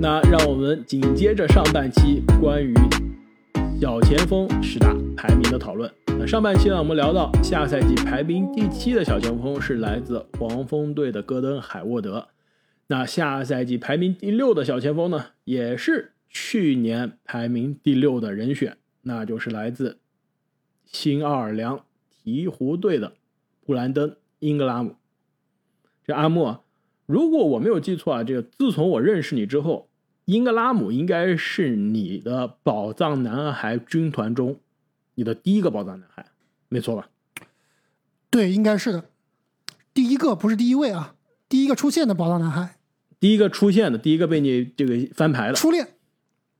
那让我们紧接着上半期关于小前锋十大排名的讨论。那上半期呢，我们聊到下赛季排名第七的小前锋是来自黄蜂队的戈登·海沃德。那下赛季排名第六的小前锋呢，也是去年排名第六的人选，那就是来自新奥尔良鹈鹕队的布兰登·英格拉姆。这阿莫，如果我没有记错啊，这个自从我认识你之后。英格拉姆应该是你的宝藏男孩军团中，你的第一个宝藏男孩，没错吧？对，应该是的，第一个不是第一位啊，第一个出现的宝藏男孩，第一个出现的，第一个被你这个翻牌的初恋，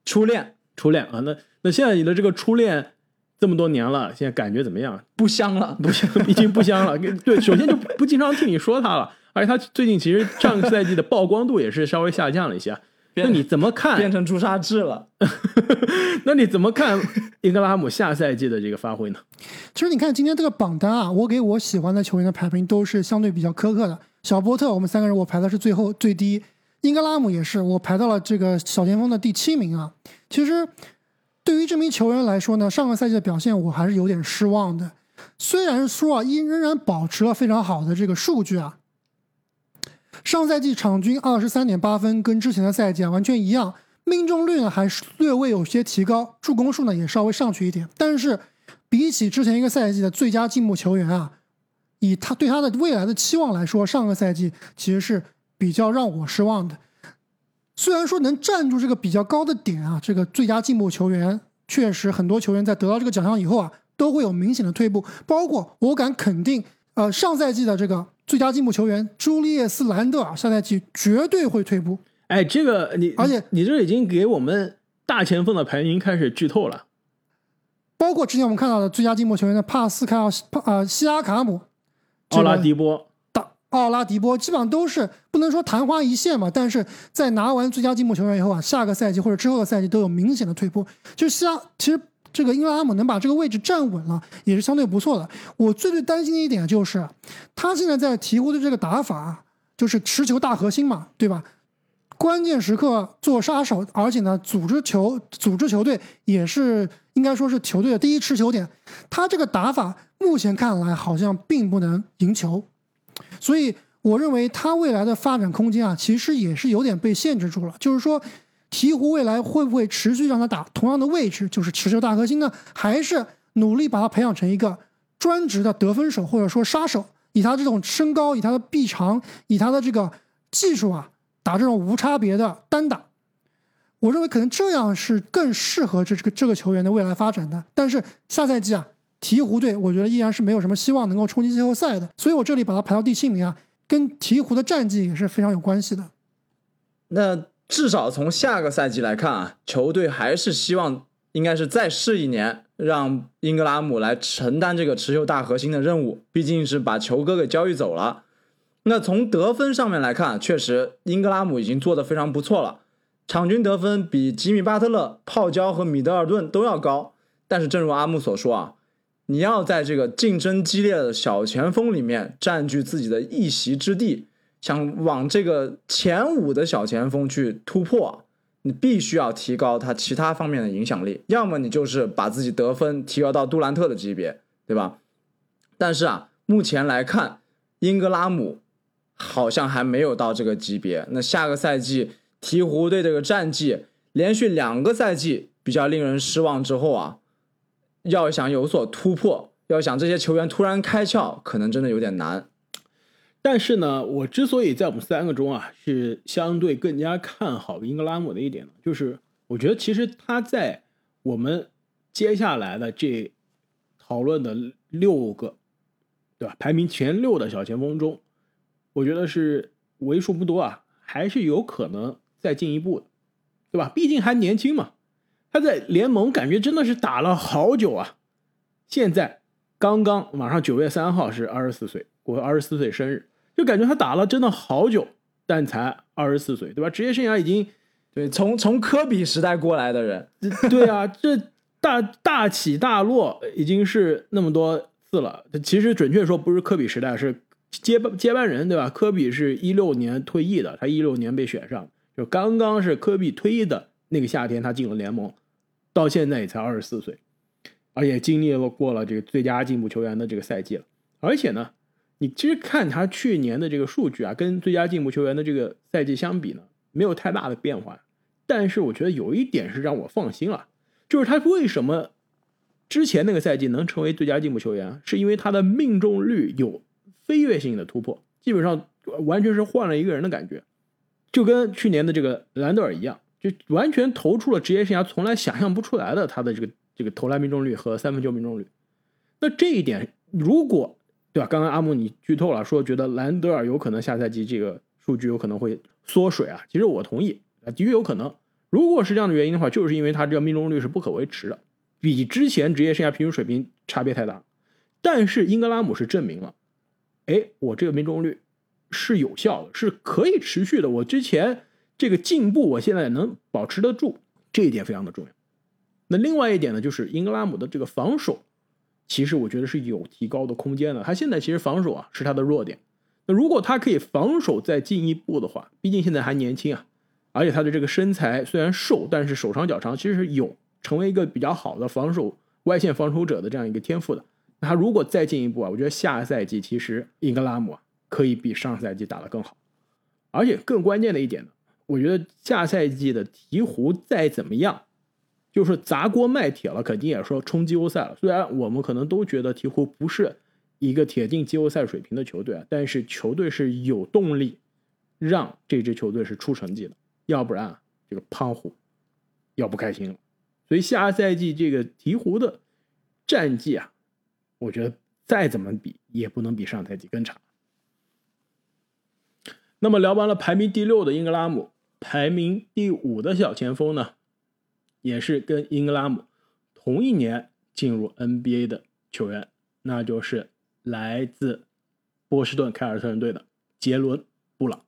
初恋，初恋啊！那那现在你的这个初恋这么多年了，现在感觉怎么样？不香了，不香，已经不香了。对，首先就不经常听你说他了，而且他最近其实上个赛季的曝光度也是稍微下降了一些。那你怎么看？变成朱砂痣了？那你怎么看英格拉姆下赛季的这个发挥呢？其实你看今天这个榜单啊，我给我喜欢的球员的排名都是相对比较苛刻的。小波特，我们三个人我排的是最后最低；英格拉姆也是，我排到了这个小前锋的第七名啊。其实对于这名球员来说呢，上个赛季的表现我还是有点失望的。虽然说啊，依仍然保持了非常好的这个数据啊。上赛季场均二十三点八分，跟之前的赛季啊完全一样，命中率呢还是略微有些提高，助攻数呢也稍微上去一点。但是比起之前一个赛季的最佳进步球员啊，以他对他的未来的期望来说，上个赛季其实是比较让我失望的。虽然说能站住这个比较高的点啊，这个最佳进步球员确实很多球员在得到这个奖项以后啊，都会有明显的退步，包括我敢肯定，呃，上赛季的这个。最佳进步球员朱利叶斯·兰德尔下赛季绝对会退步。哎，这个你，而且你这已经给我们大前锋的排名开始剧透了。包括之前我们看到的最佳进步球员的帕斯卡尔·呃西拉卡姆、奥拉迪波、大奥拉迪波，基本上都是不能说昙花一现嘛，但是在拿完最佳进步球员以后啊，下个赛季或者之后的赛季都有明显的退步。就是西拉，其实。这个英格拉姆能把这个位置站稳了，也是相对不错的。我最最担心的一点就是，他现在在鹈鹕的这个打法，就是持球大核心嘛，对吧？关键时刻做杀手，而且呢，组织球、组织球队也是应该说是球队的第一持球点。他这个打法目前看来好像并不能赢球，所以我认为他未来的发展空间啊，其实也是有点被限制住了。就是说。鹈鹕未来会不会持续让他打同样的位置，就是持球大核心呢？还是努力把他培养成一个专职的得分手或者说杀手？以他这种身高，以他的臂长，以他的这个技术啊，打这种无差别的单打，我认为可能这样是更适合这这个这个球员的未来发展的。但是下赛季啊，鹈鹕队我觉得依然是没有什么希望能够冲击季后赛的，所以我这里把他排到第七名啊，跟鹈鹕的战绩也是非常有关系的。那。至少从下个赛季来看啊，球队还是希望应该是再试一年，让英格拉姆来承担这个持球大核心的任务。毕竟是把球哥给交易走了。那从得分上面来看，确实英格拉姆已经做得非常不错了，场均得分比吉米巴特勒、泡椒和米德尔顿都要高。但是正如阿木所说啊，你要在这个竞争激烈的小前锋里面占据自己的一席之地。想往这个前五的小前锋去突破，你必须要提高他其他方面的影响力，要么你就是把自己得分提高到杜兰特的级别，对吧？但是啊，目前来看，英格拉姆好像还没有到这个级别。那下个赛季鹈鹕队这个战绩连续两个赛季比较令人失望之后啊，要想有所突破，要想这些球员突然开窍，可能真的有点难。但是呢，我之所以在我们三个中啊是相对更加看好英格拉姆的一点呢，就是我觉得其实他在我们接下来的这讨论的六个，对吧？排名前六的小前锋中，我觉得是为数不多啊，还是有可能再进一步的，对吧？毕竟还年轻嘛，他在联盟感觉真的是打了好久啊，现在刚刚马上九月三号是二十四岁。我二十四岁生日，就感觉他打了真的好久，但才二十四岁，对吧？职业生涯已经，对，从从科比时代过来的人，对啊，这大大起大落已经是那么多次了。其实准确说不是科比时代，是接接班人，对吧？科比是一六年退役的，他一六年被选上，就刚刚是科比退役的那个夏天，他进了联盟，到现在也才二十四岁，而且经历了过了这个最佳进步球员的这个赛季了。而且呢，你其实看他去年的这个数据啊，跟最佳进步球员的这个赛季相比呢，没有太大的变化。但是我觉得有一点是让我放心了，就是他为什么之前那个赛季能成为最佳进步球员，是因为他的命中率有飞跃性的突破，基本上完全是换了一个人的感觉。就跟去年的这个兰德尔一样，就完全投出了职业生涯从来想象不出来的他的这个这个投篮命中率和三分球命中率。那这一点，如果对吧？刚刚阿木你剧透了，说觉得兰德尔有可能下赛季这个数据有可能会缩水啊。其实我同意啊，的确有可能。如果是这样的原因的话，就是因为他这个命中率是不可维持的，比之前职业生涯平均水平差别太大。但是英格拉姆是证明了，哎，我这个命中率。是有效的，是可以持续的。我之前这个进步，我现在能保持得住，这一点非常的重要。那另外一点呢，就是英格拉姆的这个防守，其实我觉得是有提高的空间的。他现在其实防守啊是他的弱点。那如果他可以防守再进一步的话，毕竟现在还年轻啊，而且他的这个身材虽然瘦，但是手长脚长，其实是有成为一个比较好的防守外线防守者的这样一个天赋的。那他如果再进一步啊，我觉得下赛季其实英格拉姆啊。可以比上赛季打得更好，而且更关键的一点呢，我觉得下赛季的鹈鹕再怎么样，就是砸锅卖铁了，肯定也说冲季后赛了。虽然我们可能都觉得鹈鹕不是一个铁定季后赛水平的球队啊，但是球队是有动力让这支球队是出成绩的，要不然啊这个胖虎要不开心了。所以下赛季这个鹈鹕的战绩啊，我觉得再怎么比也不能比上赛季更差。那么聊完了排名第六的英格拉姆，排名第五的小前锋呢，也是跟英格拉姆同一年进入 NBA 的球员，那就是来自波士顿凯尔特人队的杰伦·布朗。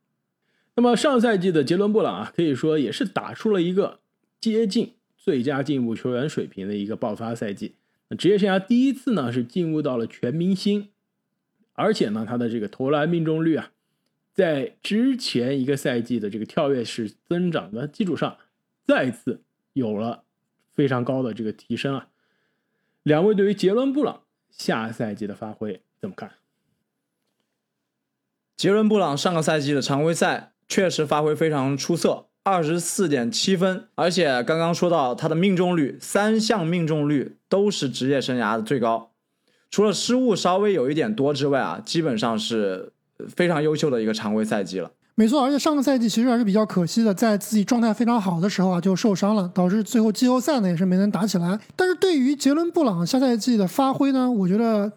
那么上赛季的杰伦·布朗啊，可以说也是打出了一个接近最佳进步球员水平的一个爆发赛季。职业生涯第一次呢是进入到了全明星，而且呢他的这个投篮命中率啊。在之前一个赛季的这个跳跃式增长的基础上，再次有了非常高的这个提升啊！两位对于杰伦·布朗下赛季的发挥怎么看？杰伦·布朗上个赛季的常规赛确实发挥非常出色，二十四点七分，而且刚刚说到他的命中率，三项命中率都是职业生涯的最高，除了失误稍微有一点多之外啊，基本上是。非常优秀的一个常规赛季了，没错，而且上个赛季其实还是比较可惜的，在自己状态非常好的时候啊就受伤了，导致最后季后赛呢也是没能打起来。但是对于杰伦·布朗下赛季的发挥呢，我觉得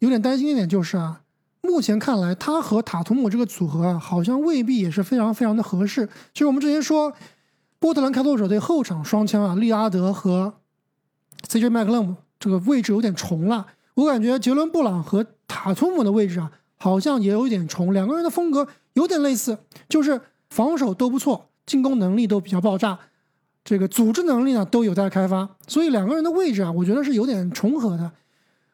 有点担心一点就是啊，目前看来他和塔图姆这个组合啊，好像未必也是非常非常的合适。其实我们之前说，波特兰开拓者队后场双枪啊，利拉德和 CJ 麦克勒姆这个位置有点重了，我感觉杰伦·布朗和塔图姆的位置啊。好像也有一点重，两个人的风格有点类似，就是防守都不错，进攻能力都比较爆炸，这个组织能力呢都有待开发，所以两个人的位置啊，我觉得是有点重合的。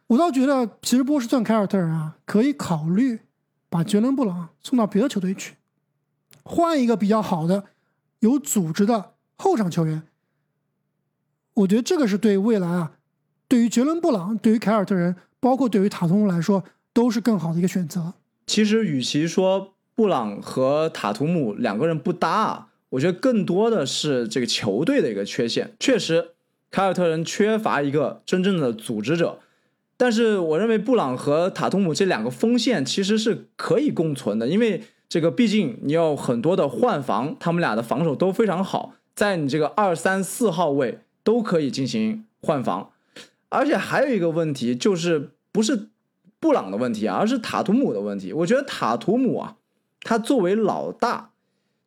我倒觉得，其实波士顿凯尔特人啊，可以考虑把杰伦布朗送到别的球队去，换一个比较好的、有组织的后场球员。我觉得这个是对未来啊，对于杰伦布朗，对于凯尔特人，包括对于塔图姆来说。都是更好的一个选择。其实，与其说布朗和塔图姆两个人不搭，我觉得更多的是这个球队的一个缺陷。确实，凯尔特人缺乏一个真正的组织者。但是，我认为布朗和塔图姆这两个锋线其实是可以共存的，因为这个毕竟你有很多的换防，他们俩的防守都非常好，在你这个二三四号位都可以进行换防。而且还有一个问题就是，不是。布朗的问题，而是塔图姆的问题。我觉得塔图姆啊，他作为老大，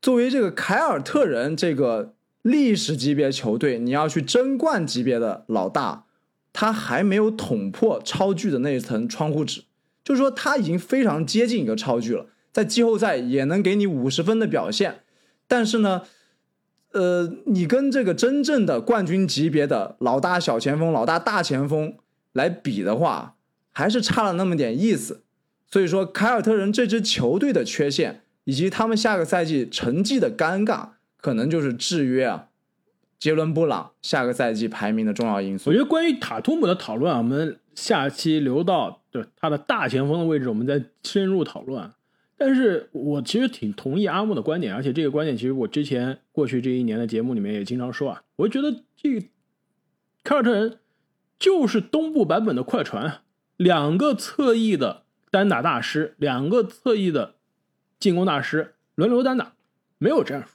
作为这个凯尔特人这个历史级别球队，你要去争冠级别的老大，他还没有捅破超巨的那一层窗户纸，就是说他已经非常接近一个超巨了，在季后赛也能给你五十分的表现。但是呢，呃，你跟这个真正的冠军级别的老大小前锋、老大大前锋来比的话，还是差了那么点意思，所以说凯尔特人这支球队的缺陷以及他们下个赛季成绩的尴尬，可能就是制约啊杰伦布朗下个赛季排名的重要因素。我觉得关于塔图姆的讨论啊，我们下期留到对他的大前锋的位置，我们再深入讨论。但是我其实挺同意阿木的观点，而且这个观点其实我之前过去这一年的节目里面也经常说啊，我觉得这个凯尔特人就是东部版本的快船，两个侧翼的单打大师，两个侧翼的进攻大师轮流单打，没有战术，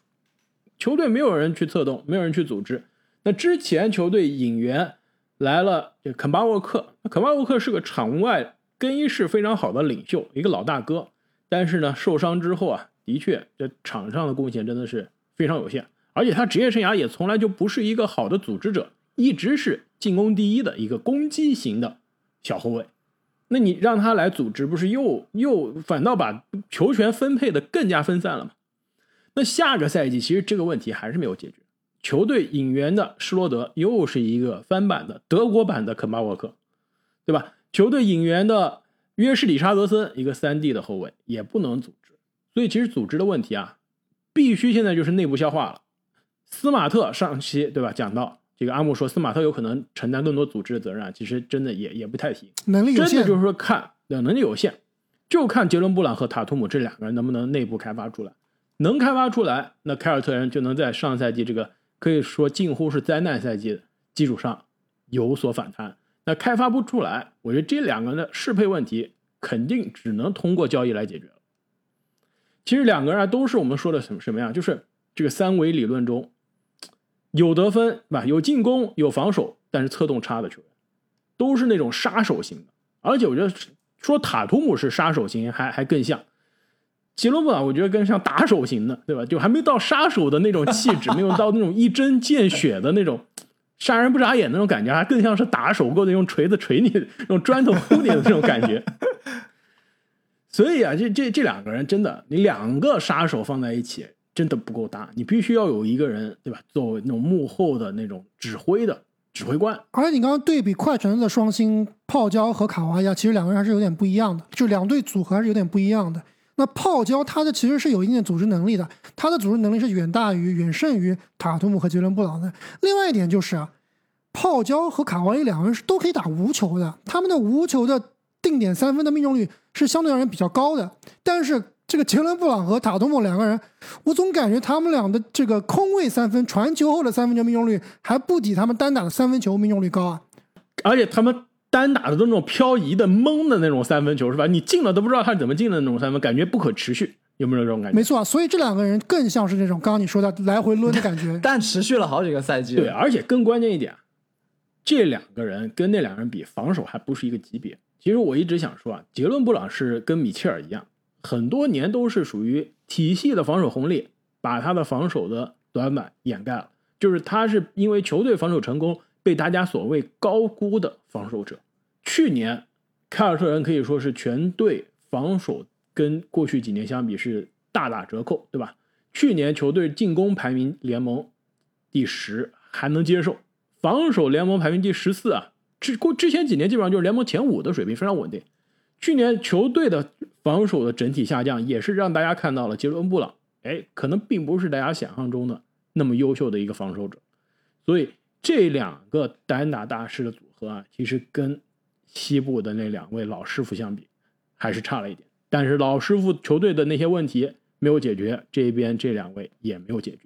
球队没有人去策动，没有人去组织。那之前球队引援来了，这肯巴沃克，肯巴沃克是个场外更衣室非常好的领袖，一个老大哥。但是呢，受伤之后啊，的确这场上的贡献真的是非常有限，而且他职业生涯也从来就不是一个好的组织者，一直是进攻第一的一个攻击型的小后卫。那你让他来组织，不是又又反倒把球权分配的更加分散了吗？那下个赛季其实这个问题还是没有解决。球队引援的施罗德又是一个翻版的德国版的肯巴沃克，对吧？球队引援的。约什里查德森一个三 D 的后卫也不能组织，所以其实组织的问题啊，必须现在就是内部消化了。斯马特上期对吧讲到这个阿木说斯马特有可能承担更多组织的责任啊，其实真的也也不太行，能力有限，真的就是说看能力有限，就看杰伦布朗和塔图姆这两个人能不能内部开发出来，能开发出来，那凯尔特人就能在上赛季这个可以说近乎是灾难赛季的基础上有所反弹。那开发不出来，我觉得这两个人的适配问题肯定只能通过交易来解决了。其实两个人啊都是我们说的什么什么样，就是这个三维理论中有得分是吧？有进攻有防守，但是策动差的球员，都是那种杀手型的。而且我觉得说塔图姆是杀手型，还还更像杰罗布朗，我觉得更像打手型的，对吧？就还没到杀手的那种气质，没有到那种一针见血的那种。杀人不眨眼那种感觉，还更像是打手过的用锤子锤你，用砖头轰你的那种感觉。所以啊，这这这两个人真的，你两个杀手放在一起真的不够搭，你必须要有一个人，对吧？作为那种幕后的那种指挥的指挥官。而且你刚刚对比快船的双星泡椒和卡哇亚，其实两个人还是有点不一样的，就两队组合还是有点不一样的。那泡椒他的其实是有一定的组织能力的，他的组织能力是远大于、远胜于塔图姆和杰伦布朗的。另外一点就是啊，泡椒和卡哇伊两个人是都可以打无球的，他们的无球的定点三分的命中率是相对而言比较高的。但是这个杰伦布朗和塔图姆两个人，我总感觉他们俩的这个空位三分、传球后的三分球命中率还不抵他们单打的三分球命中率高啊，而且他们。单打的都那种漂移的懵的那种三分球是吧？你进了都不知道他是怎么进的那种三分，感觉不可持续，有没有这种感觉？没错啊，所以这两个人更像是那种刚刚你说的来回抡的感觉，但持续了好几个赛季。对，而且更关键一点，这两个人跟那两个人比，防守还不是一个级别。其实我一直想说啊，杰伦布朗是跟米切尔一样，很多年都是属于体系的防守红利，把他的防守的短板掩盖了，就是他是因为球队防守成功。被大家所谓高估的防守者，去年凯尔特人可以说是全队防守跟过去几年相比是大打折扣，对吧？去年球队进攻排名联盟第十还能接受，防守联盟排名第十四啊，之过之前几年基本上就是联盟前五的水平，非常稳定。去年球队的防守的整体下降，也是让大家看到了杰伦布朗，哎，可能并不是大家想象中的那么优秀的一个防守者，所以。这两个单打大师的组合啊，其实跟西部的那两位老师傅相比，还是差了一点。但是老师傅球队的那些问题没有解决，这边这两位也没有解决。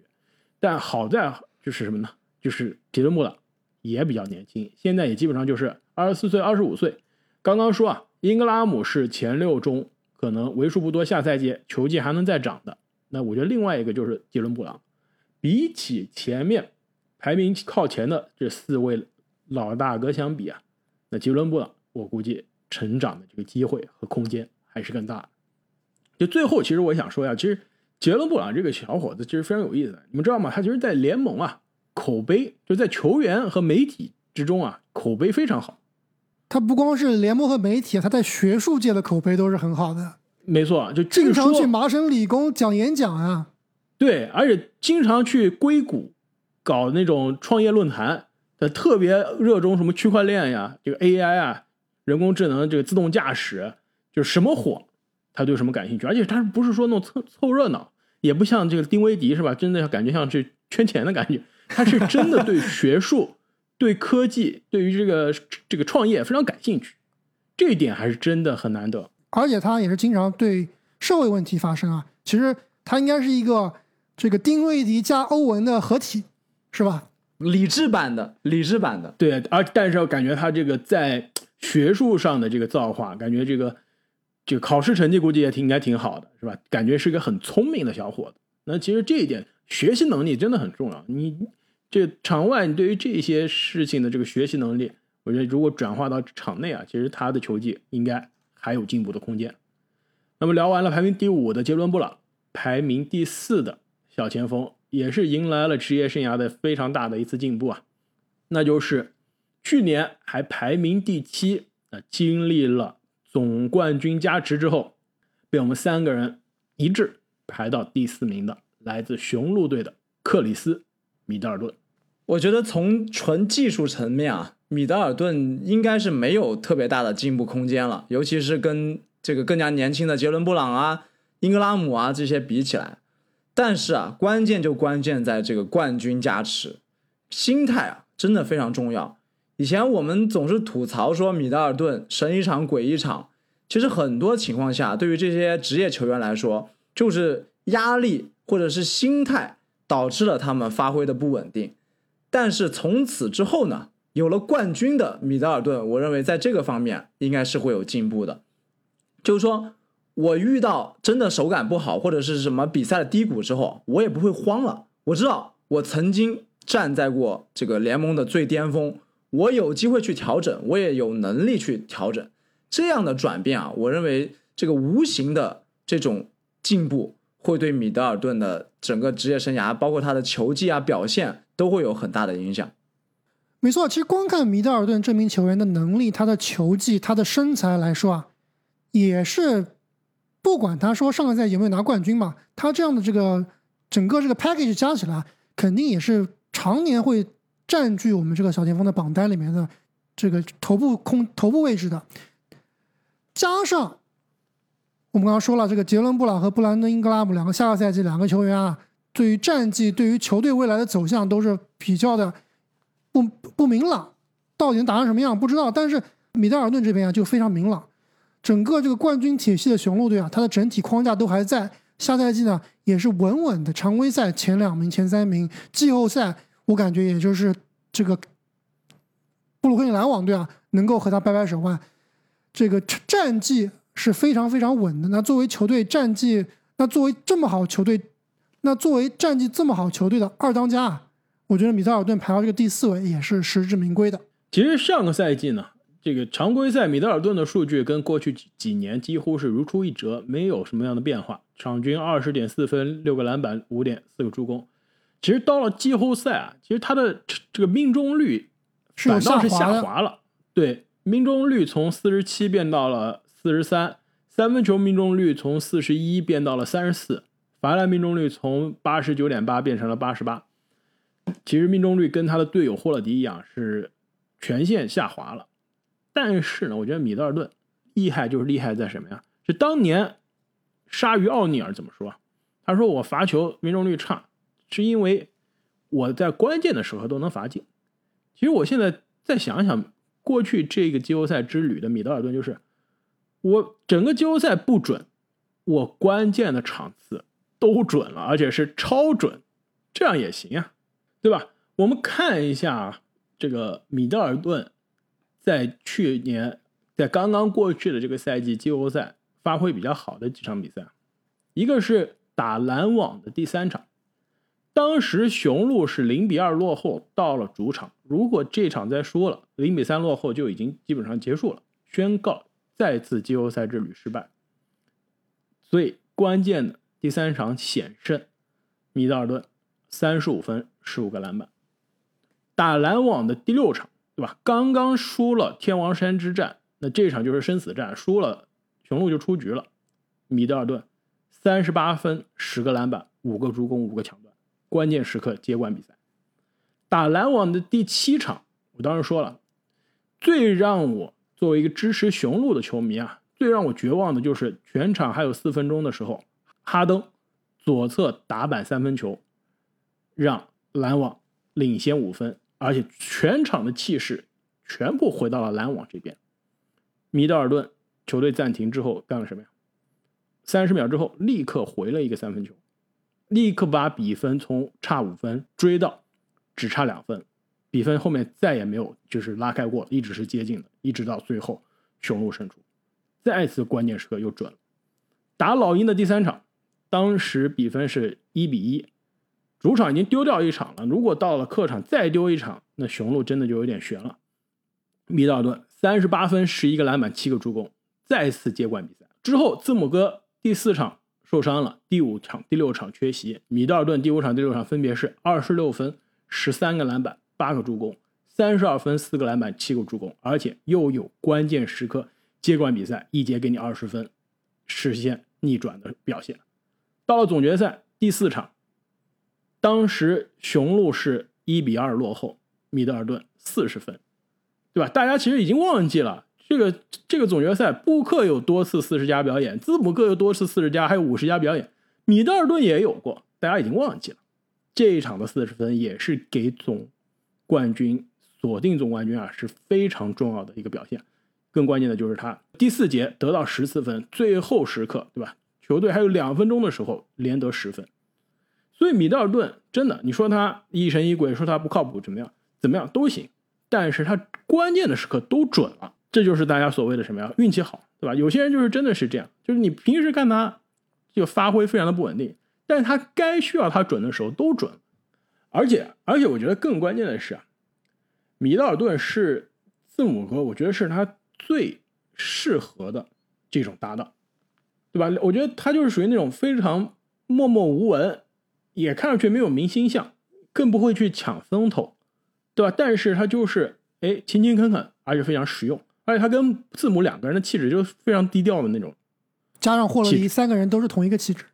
但好在就是什么呢？就是杰伦布朗也比较年轻，现在也基本上就是二十四岁、二十五岁。刚刚说啊，英格拉姆是前六中可能为数不多下赛季球技还能再涨的。那我觉得另外一个就是杰伦布朗，比起前面。排名靠前的这四位老大哥相比啊，那杰伦布朗我估计成长的这个机会和空间还是更大的。就最后，其实我想说一下，其实杰伦布朗这个小伙子其实非常有意思，你们知道吗？他其实，在联盟啊，口碑就在球员和媒体之中啊，口碑非常好。他不光是联盟和媒体，他在学术界的口碑都是很好的。没错，就经常去麻省理工讲演讲啊。对，而且经常去硅谷。搞那种创业论坛，他特别热衷什么区块链呀，这个 AI 啊，人工智能，这个自动驾驶，就是什么火，他对什么感兴趣，而且他不是说那种凑凑热闹，也不像这个丁威迪是吧？真的感觉像是圈钱的感觉，他是真的对学术、对科技、对于这个这个创业非常感兴趣，这一点还是真的很难得。而且他也是经常对社会问题发声啊。其实他应该是一个这个丁威迪加欧文的合体，是吧？理智版的，理智版的。对，而但是我感觉他这个在学术上的这个造化，感觉这个这个考试成绩估计也挺应该挺好的，是吧？感觉是一个很聪明的小伙子。那其实这一点学习能力真的很重要。你这场外你对于这些事情的这个学习能力，我觉得如果转化到场内啊，其实他的球技应该还有进步的空间。那么聊完了排名第五的杰伦布朗，排名第四的小前锋也是迎来了职业生涯的非常大的一次进步啊，那就是去年还排名第七，那经历了总冠军加持之后，被我们三个人一致排到第四名的，来自雄鹿队的克里斯·米德尔顿。我觉得从纯技术层面啊，米德尔顿应该是没有特别大的进步空间了，尤其是跟这个更加年轻的杰伦·布朗啊、英格拉姆啊这些比起来。但是啊，关键就关键在这个冠军加持，心态啊真的非常重要。以前我们总是吐槽说米德尔顿神一场鬼一场，其实很多情况下，对于这些职业球员来说，就是压力或者是心态导致了他们发挥的不稳定。但是从此之后呢，有了冠军的米德尔顿，我认为在这个方面应该是会有进步的。就是说我遇到真的手感不好或者是什么比赛的低谷之后，我也不会慌了。我知道我曾经站在过这个联盟的最巅峰。我有机会去调整，我也有能力去调整，这样的转变啊，我认为这个无形的这种进步，会对米德尔顿的整个职业生涯，包括他的球技啊表现，都会有很大的影响。没错，其实光看米德尔顿这名球员的能力、他的球技、他的身材来说啊，也是不管他说上个赛季有没有拿冠军嘛，他这样的这个整个这个 package 加起来，肯定也是常年会。占据我们这个小前锋的榜单里面的这个头部空头部位置的，加上我们刚刚说了，这个杰伦布朗和布兰登英格拉姆两个下个赛季两个球员啊，对于战绩、对于球队未来的走向都是比较的不不明朗，到底能打成什么样不知道。但是米德尔顿这边啊就非常明朗，整个这个冠军体系的雄鹿队啊，它的整体框架都还在，下赛季呢也是稳稳的常规赛前两名、前三名，季后赛。我感觉也就是这个布鲁克林篮网队啊，能够和他掰掰手腕，这个战绩是非常非常稳的。那作为球队战绩，那作为这么好球队，那作为战绩这么好球队的二当家，我觉得米德尔顿排到这个第四位也是实至名归的。其实上个赛季呢，这个常规赛米德尔顿的数据跟过去几几年几乎是如出一辙，没有什么样的变化，场均二十点四分、六个篮板、五点四个助攻。其实到了季后赛啊，其实他的这个命中率反倒是下滑了。对，命中率从四十七变到了四十三，三分球命中率从四十一变到了三十四，罚篮命中率从八十九点八变成了八十八。其实命中率跟他的队友霍勒迪一样是全线下滑了。但是呢，我觉得米德尔顿厉害就是厉害在什么呀？就当年鲨鱼奥尼尔怎么说？他说我罚球命中率差。是因为我在关键的时候都能罚进。其实我现在再想想，过去这个季后赛之旅的米德尔顿，就是我整个季后赛不准，我关键的场次都准了，而且是超准，这样也行啊，对吧？我们看一下这个米德尔顿在去年在刚刚过去的这个赛季季后赛发挥比较好的几场比赛，一个是打篮网的第三场。当时雄鹿是零比二落后，到了主场，如果这场再输了，零比三落后就已经基本上结束了，宣告再次季后赛之旅失败。所以关键的第三场险胜，米德尔顿三十五分十五个篮板。打篮网的第六场，对吧？刚刚输了天王山之战，那这场就是生死战，输了雄鹿就出局了。米德尔顿三十八分十个篮板五个助攻五个抢断。关键时刻接管比赛，打篮网的第七场，我当时说了，最让我作为一个支持雄鹿的球迷啊，最让我绝望的就是全场还有四分钟的时候，哈登左侧打板三分球，让篮网领先五分，而且全场的气势全部回到了篮网这边。米德尔顿球队暂停之后干了什么呀？三十秒之后立刻回了一个三分球，立刻把比分从差五分追到只差两分，比分后面再也没有就是拉开过，一直是接近的，一直到最后雄鹿胜出。再次关键时刻又准了，打老鹰的第三场，当时比分是一比一，主场已经丢掉一场了，如果到了客场再丢一场，那雄鹿真的就有点悬了。米德尔顿三十八分、十一个篮板、七个助攻，再次接管比赛。之后，字母哥第四场受伤了，第五场、第六场缺席。米德尔顿第五场、第六场分别是二十六分、十三个篮板、八个助攻，三十二分、四个篮板、七个助攻，而且又有关键时刻。接管比赛，一节给你二十分，实现逆转的表现。到了总决赛第四场，当时雄鹿是一比二落后，米德尔顿四十分，对吧？大家其实已经忘记了这个这个总决赛，布克有多次四十加表演，字母哥有多次四十加，还有五十加表演，米德尔顿也有过，大家已经忘记了。这一场的四十分也是给总冠军锁定总冠军啊是非常重要的一个表现。更关键的就是他第四节得到十四分，最后时刻，对吧？球队还有两分钟的时候连得十分，所以米德尔顿真的，你说他疑神疑鬼，说他不靠谱，怎么样？怎么样都行，但是他关键的时刻都准了，这就是大家所谓的什么呀？运气好，对吧？有些人就是真的是这样，就是你平时看他就发挥非常的不稳定，但是他该需要他准的时候都准，而且而且我觉得更关键的是啊，米德尔顿是字母哥，我觉得是他。最适合的这种搭档，对吧？我觉得他就是属于那种非常默默无闻，也看上去没有明星相，更不会去抢风头，对吧？但是他就是哎勤勤恳恳，而且非常实用，而且他跟字母两个人的气质就非常低调的那种，加上霍勒迪三个人都是同一个气质，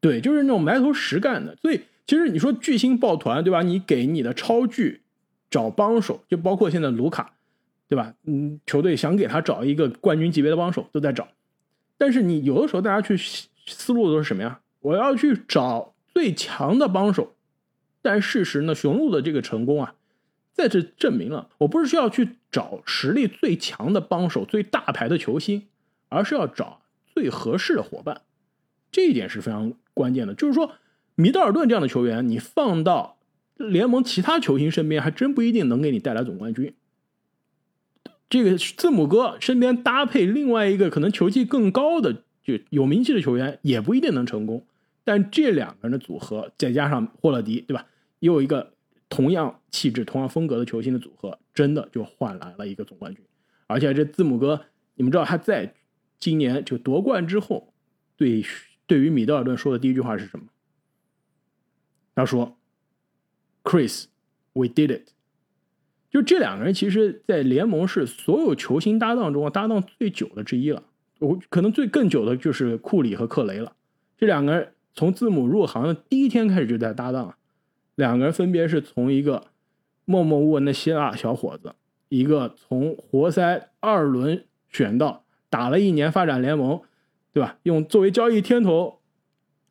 对，就是那种埋头实干的。所以其实你说巨星抱团，对吧？你给你的超巨找帮手，就包括现在卢卡。对吧？嗯，球队想给他找一个冠军级别的帮手，都在找。但是你有的时候，大家去思路都是什么呀？我要去找最强的帮手。但事实呢？雄鹿的这个成功啊，再次证明了，我不是需要去找实力最强的帮手、最大牌的球星，而是要找最合适的伙伴。这一点是非常关键的。就是说，米德尔顿这样的球员，你放到联盟其他球星身边，还真不一定能给你带来总冠军。这个字母哥身边搭配另外一个可能球技更高的就有名气的球员，也不一定能成功。但这两个人的组合，再加上霍勒迪，对吧？又一个同样气质、同样风格的球星的组合，真的就换来了一个总冠军。而且这字母哥，你们知道他在今年就夺冠之后，对对于米德尔顿说的第一句话是什么？他说：“Chris，we did it。”就这两个人，其实，在联盟是所有球星搭档中搭档最久的之一了。我可能最更久的就是库里和克雷了。这两个人从字母入行的第一天开始就在搭档，两个人分别是从一个默默无闻的希腊小伙子，一个从活塞二轮选到打了一年发展联盟，对吧？用作为交易天头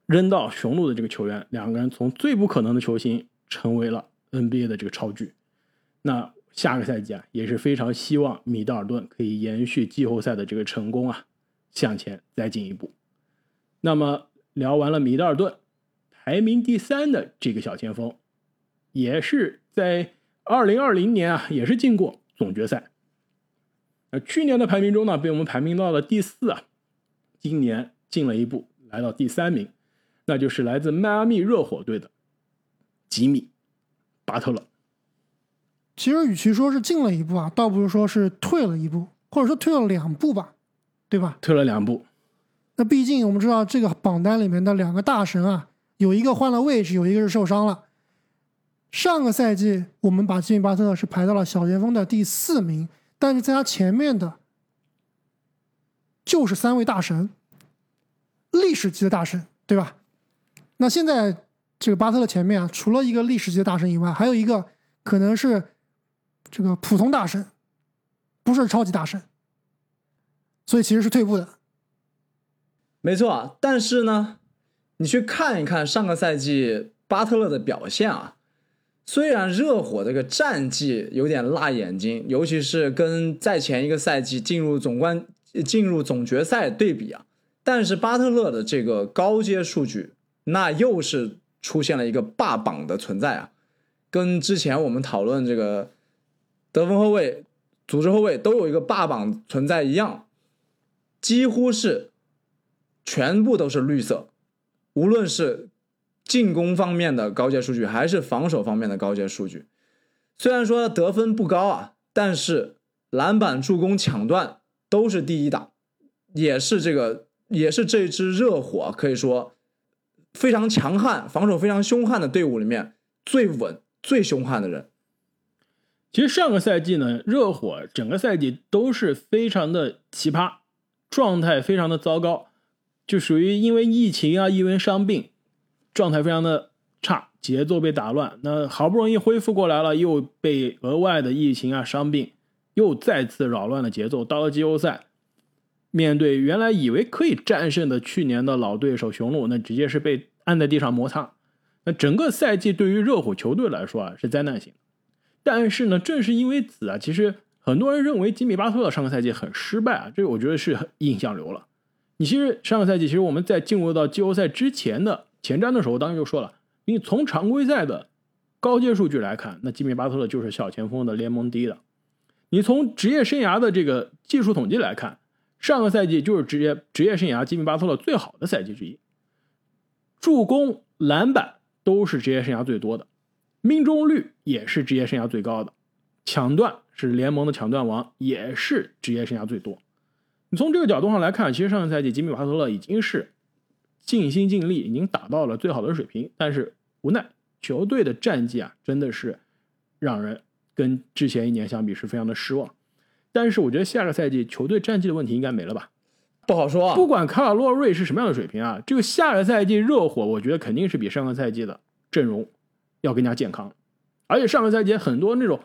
扔到雄鹿的这个球员，两个人从最不可能的球星成为了 NBA 的这个超巨。那下个赛季啊，也是非常希望米德尔顿可以延续季后赛的这个成功啊，向前再进一步。那么聊完了米德尔顿，排名第三的这个小前锋，也是在二零二零年啊，也是进过总决赛。呃，去年的排名中呢，被我们排名到了第四啊，今年进了一步，来到第三名，那就是来自迈阿密热火队的吉米巴特勒。其实，与其说是进了一步啊，倒不如说是退了一步，或者说退了两步吧，对吧？退了两步。那毕竟我们知道，这个榜单里面的两个大神啊，有一个换了位置，有一个是受伤了。上个赛季我们把吉米巴特勒是排到了小前锋的第四名，但是在他前面的，就是三位大神，历史级的大神，对吧？那现在这个巴特勒前面啊，除了一个历史级的大神以外，还有一个可能是。这个普通大神，不是超级大神。所以其实是退步的。没错，但是呢，你去看一看上个赛季巴特勒的表现啊，虽然热火这个战绩有点辣眼睛，尤其是跟在前一个赛季进入总冠、进入总决赛对比啊，但是巴特勒的这个高阶数据，那又是出现了一个霸榜的存在啊，跟之前我们讨论这个得分后卫、组织后卫都有一个霸榜存在一样，几乎是。全部都是绿色，无论是进攻方面的高阶数据，还是防守方面的高阶数据。虽然说得分不高啊，但是篮板、助攻、抢断都是第一档，也是这个，也是这支热火可以说非常强悍、防守非常凶悍的队伍里面最稳、最凶悍的人。其实上个赛季呢，热火整个赛季都是非常的奇葩，状态非常的糟糕。就属于因为疫情啊，因为伤病，状态非常的差，节奏被打乱。那好不容易恢复过来了，又被额外的疫情啊、伤病又再次扰乱了节奏。到了季后赛，面对原来以为可以战胜的去年的老对手雄鹿，那直接是被按在地上摩擦。那整个赛季对于热火球队来说啊，是灾难性。但是呢，正是因为此啊，其实很多人认为吉米巴特勒上个赛季很失败啊，这个我觉得是印象流了。你其实上个赛季，其实我们在进入到季后赛之前的前瞻的时候，当时就说了，你从常规赛的高阶数据来看，那吉米巴特勒就是小前锋的联盟第一的。你从职业生涯的这个技术统计来看，上个赛季就是职业职业生涯吉米巴特勒最好的赛季之一，助攻、篮板都是职业生涯最多的，命中率也是职业生涯最高的，抢断是联盟的抢断王，也是职业生涯最多。你从这个角度上来看，其实上个赛季吉米巴特勒已经是尽心尽力，已经达到了最好的水平。但是无奈球队的战绩啊，真的是让人跟之前一年相比是非常的失望。但是我觉得下个赛季球队战绩的问题应该没了吧？不好说。啊不管卡尔洛瑞是什么样的水平啊，这个下个赛季热火，我觉得肯定是比上个赛季的阵容要更加健康。而且上个赛季很多那种。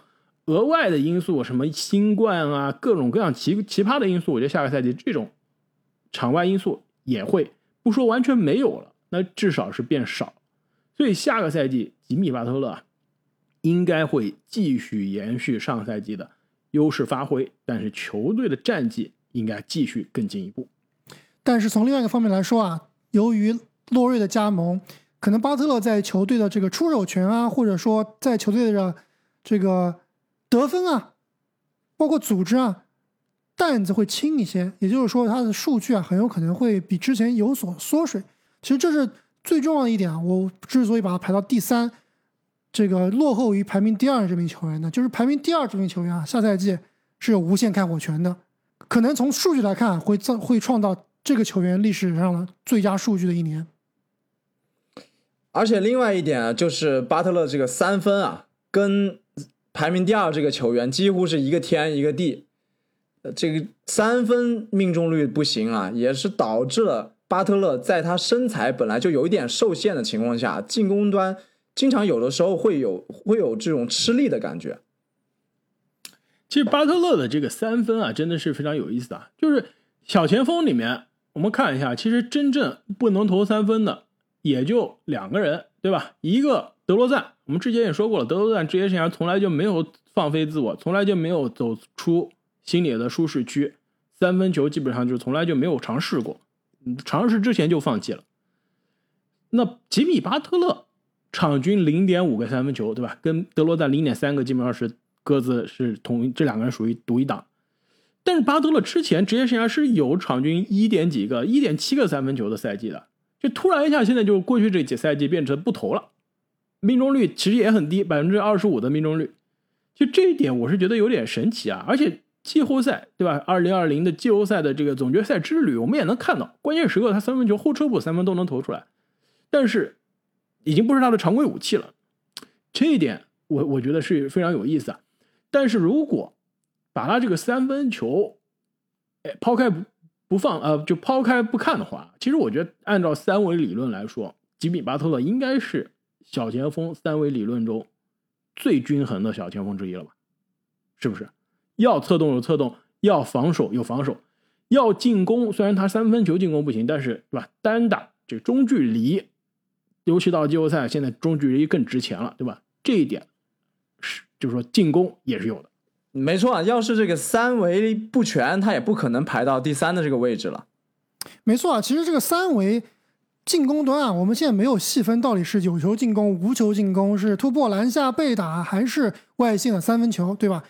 额外的因素，什么新冠啊，各种各样奇奇葩的因素，我觉得下个赛季这种场外因素也会不说完全没有了，那至少是变少。所以下个赛季吉米巴特勒应该会继续延续上赛季的优势发挥，但是球队的战绩应该继续更进一步。但是从另外一个方面来说啊，由于洛瑞的加盟，可能巴特勒在球队的这个出手权啊，或者说在球队的这个。得分啊，包括组织啊，担子会轻一些，也就是说，他的数据啊，很有可能会比之前有所缩水。其实这是最重要的一点啊。我之所以把他排到第三，这个落后于排名第二这名球员呢，就是排名第二这名球员啊，下赛季是有无限开火权的，可能从数据来看，会造会创造这个球员历史上的最佳数据的一年。而且另外一点啊，就是巴特勒这个三分啊，跟排名第二这个球员几乎是一个天一个地，呃，这个三分命中率不行啊，也是导致了巴特勒在他身材本来就有一点受限的情况下，进攻端经常有的时候会有会有这种吃力的感觉。其实巴特勒的这个三分啊，真的是非常有意思啊，就是小前锋里面，我们看一下，其实真正不能投三分的也就两个人，对吧？一个德罗赞。我们之前也说过了，德罗赞职业生涯从来就没有放飞自我，从来就没有走出心里的舒适区，三分球基本上就从来就没有尝试过，尝试之前就放弃了。那吉米巴特勒场均零点五个三分球，对吧？跟德罗赞零点三个基本上是各自是同这两个人属于独一档。但是巴特勒之前职业生涯是有场均一点几个、一点七个三分球的赛季的，就突然一下现在就过去这几赛季变成不投了。命中率其实也很低，百分之二十五的命中率，就这一点我是觉得有点神奇啊！而且季后赛对吧？二零二零的季后赛的这个总决赛之旅，我们也能看到，关键时刻他三分球后撤步三分都能投出来，但是已经不是他的常规武器了。这一点我我觉得是非常有意思啊！但是如果把他这个三分球，哎抛开不不放呃就抛开不看的话，其实我觉得按照三维理论来说，吉米巴特勒应该是。小前锋三维理论中最均衡的小前锋之一了吧？是不是？要策动有策动，要防守有防守，要进攻，虽然他三分球进攻不行，但是对吧？单打这中距离，尤其到季后赛，现在中距离更值钱了，对吧？这一点是就是说进攻也是有的。没错啊，要是这个三维不全，他也不可能排到第三的这个位置了。没错啊，其实这个三维进攻端啊，我们现在没有细分到底是有球进攻、无球进攻，是突破篮下被打，还是外线的三分球，对吧？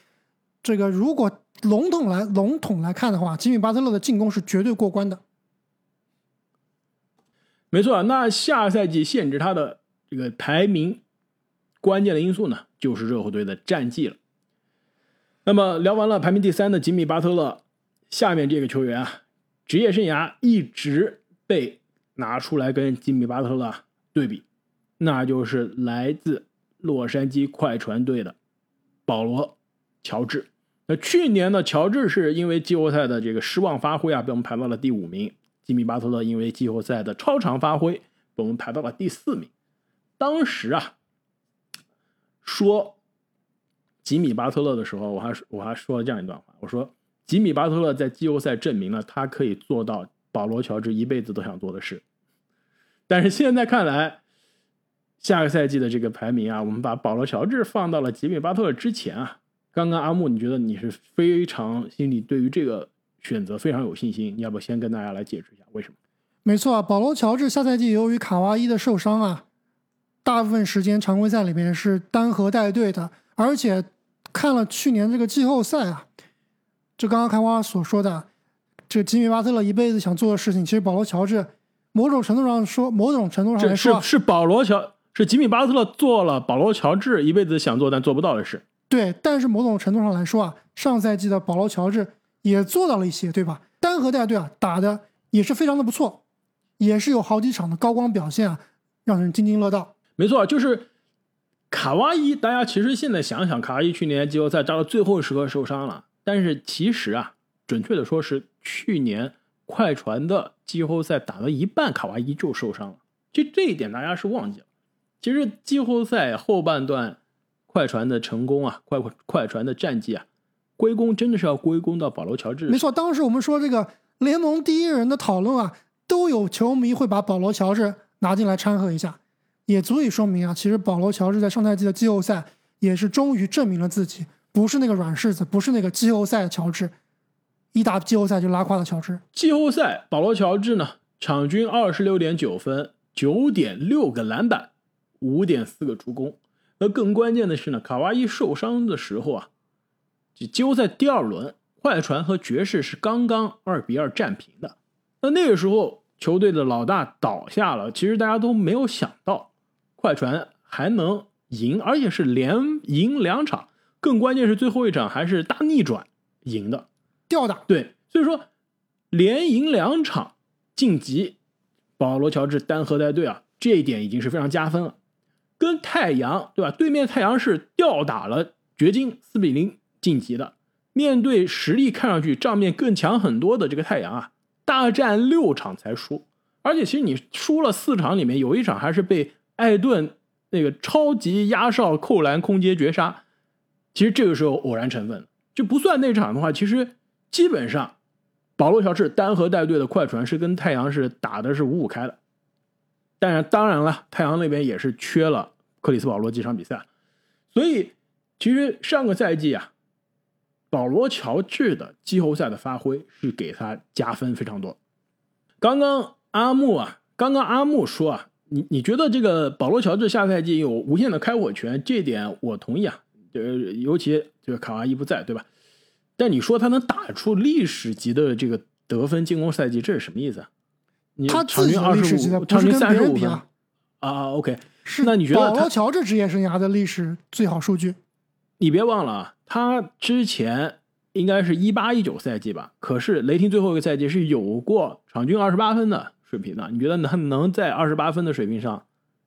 这个如果笼统来笼统来看的话，吉米巴特勒的进攻是绝对过关的。没错，那下赛季限制他的这个排名关键的因素呢，就是热火队的战绩了。那么聊完了排名第三的吉米巴特勒，下面这个球员啊，职业生涯一直被拿出来跟吉米巴特勒对比，那就是来自洛杉矶快船队的保罗乔治。那去年呢，乔治是因为季后赛的这个失望发挥啊，被我们排到了第五名；吉米巴特勒因为季后赛的超常发挥，被我们排到了第四名。当时啊，说。吉米巴特勒的时候，我还我还说了这样一段话，我说吉米巴特勒在季后赛证明了他可以做到保罗乔治一辈子都想做的事。但是现在看来，下个赛季的这个排名啊，我们把保罗乔治放到了吉米巴特勒之前啊。刚刚阿木，你觉得你是非常心里对于这个选择非常有信心？你要不先跟大家来解释一下为什么？没错啊，保罗乔治下赛季由于卡哇伊的受伤啊，大部分时间常规赛里面是单核带队的。而且看了去年这个季后赛啊，就刚刚开花所说的，这吉米巴特勒一辈子想做的事情，其实保罗乔治某种程度上说，某种程度上来说，是是保罗乔是吉米巴特勒做了保罗乔治一辈子想做但做不到的事。对，但是某种程度上来说啊，上赛季的保罗乔治也做到了一些，对吧？单核带队啊，打的也是非常的不错，也是有好几场的高光表现啊，让人津津乐道。没错，就是。卡哇伊，大家其实现在想想，卡哇伊去年季后赛打到最后时刻受伤了。但是其实啊，准确的说是去年快船的季后赛打到一半，卡哇伊就受伤了。就这一点大家是忘记了。其实季后赛后半段快船的成功啊，快快船的战绩啊，归功真的是要归功到保罗乔治。没错，当时我们说这个联盟第一人的讨论啊，都有球迷会把保罗乔治拿进来掺和一下。也足以说明啊，其实保罗乔治在上赛季的季后赛也是终于证明了自己，不是那个软柿子，不是那个季后赛的乔治，一打季后赛就拉胯的乔治。季后赛，保罗乔治呢，场均二十六点九分，九点六个篮板，五点四个助攻。那更关键的是呢，卡哇伊受伤的时候啊，就季后赛第二轮，快船和爵士是刚刚二比二战平的。那那个时候球队的老大倒下了，其实大家都没有想到。快船还能赢，而且是连赢两场，更关键是最后一场还是大逆转赢的，吊打。对，所以说连赢两场晋级，保罗乔治单核带队啊，这一点已经是非常加分了。跟太阳对吧？对面太阳是吊打了掘金四比零晋级的，面对实力看上去账面更强很多的这个太阳啊，大战六场才输，而且其实你输了四场里面有一场还是被。艾顿那个超级压哨扣篮空接绝杀，其实这个时候偶然成分就不算那场的话，其实基本上保罗乔治单核带队的快船是跟太阳是打的是五五开的。当然，当然了，太阳那边也是缺了克里斯保罗几场比赛，所以其实上个赛季啊，保罗乔治的季后赛的发挥是给他加分非常多。刚刚阿木啊，刚刚阿木说啊。你你觉得这个保罗乔治下赛季有无限的开火权，这点我同意啊。呃，尤其这个卡哇伊不在，对吧？但你说他能打出历史级的这个得分进攻赛季，这是什么意思啊？他场均二十五，场均三十五分啊？OK，是那你觉得保罗乔治职业生涯的历史最好数据？你别忘了啊，他之前应该是一八一九赛季吧？可是雷霆最后一个赛季是有过场均二十八分的。水平的？你觉得能能在二十八分的水平上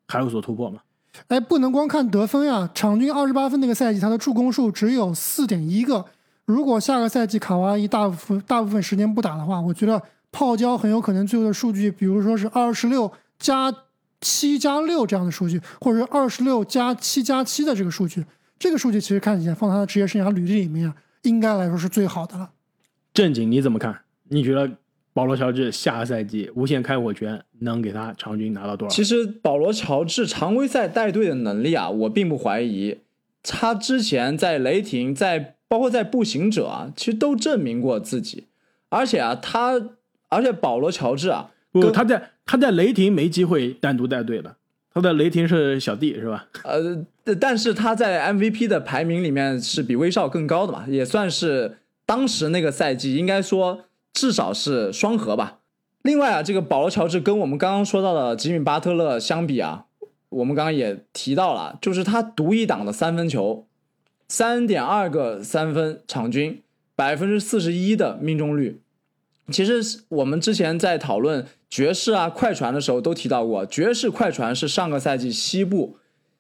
还有所突破吗？哎，不能光看得分呀！场均二十八分那个赛季，他的助攻数只有四点一个。如果下个赛季卡哇伊大部分大部分时间不打的话，我觉得泡椒很有可能最后的数据，比如说是二十六加七加六这样的数据，或者是二十六加七加七的这个数据。这个数据其实看起来放他的职业生涯履历里面，应该来说是最好的了。正经你怎么看？你觉得保罗·乔治下个赛季无限开火权能给他场均拿到多少？其实保罗·乔治常规赛带队的能力啊，我并不怀疑。他之前在雷霆，在包括在步行者啊，其实都证明过自己。而且啊，他而且保罗·乔治啊，不，他在他在雷霆没机会单独带队的，他的雷霆是小弟是吧？呃，但是他在 MVP 的排名里面是比威少更高的嘛，也算是当时那个赛季应该说至少是双核吧。另外啊，这个保罗·乔治跟我们刚刚说到的吉米·巴特勒相比啊。我们刚刚也提到了，就是他独一档的三分球，三点二个三分场均，百分之四十一的命中率。其实我们之前在讨论爵士啊、快船的时候都提到过，爵士、快船是上个赛季西部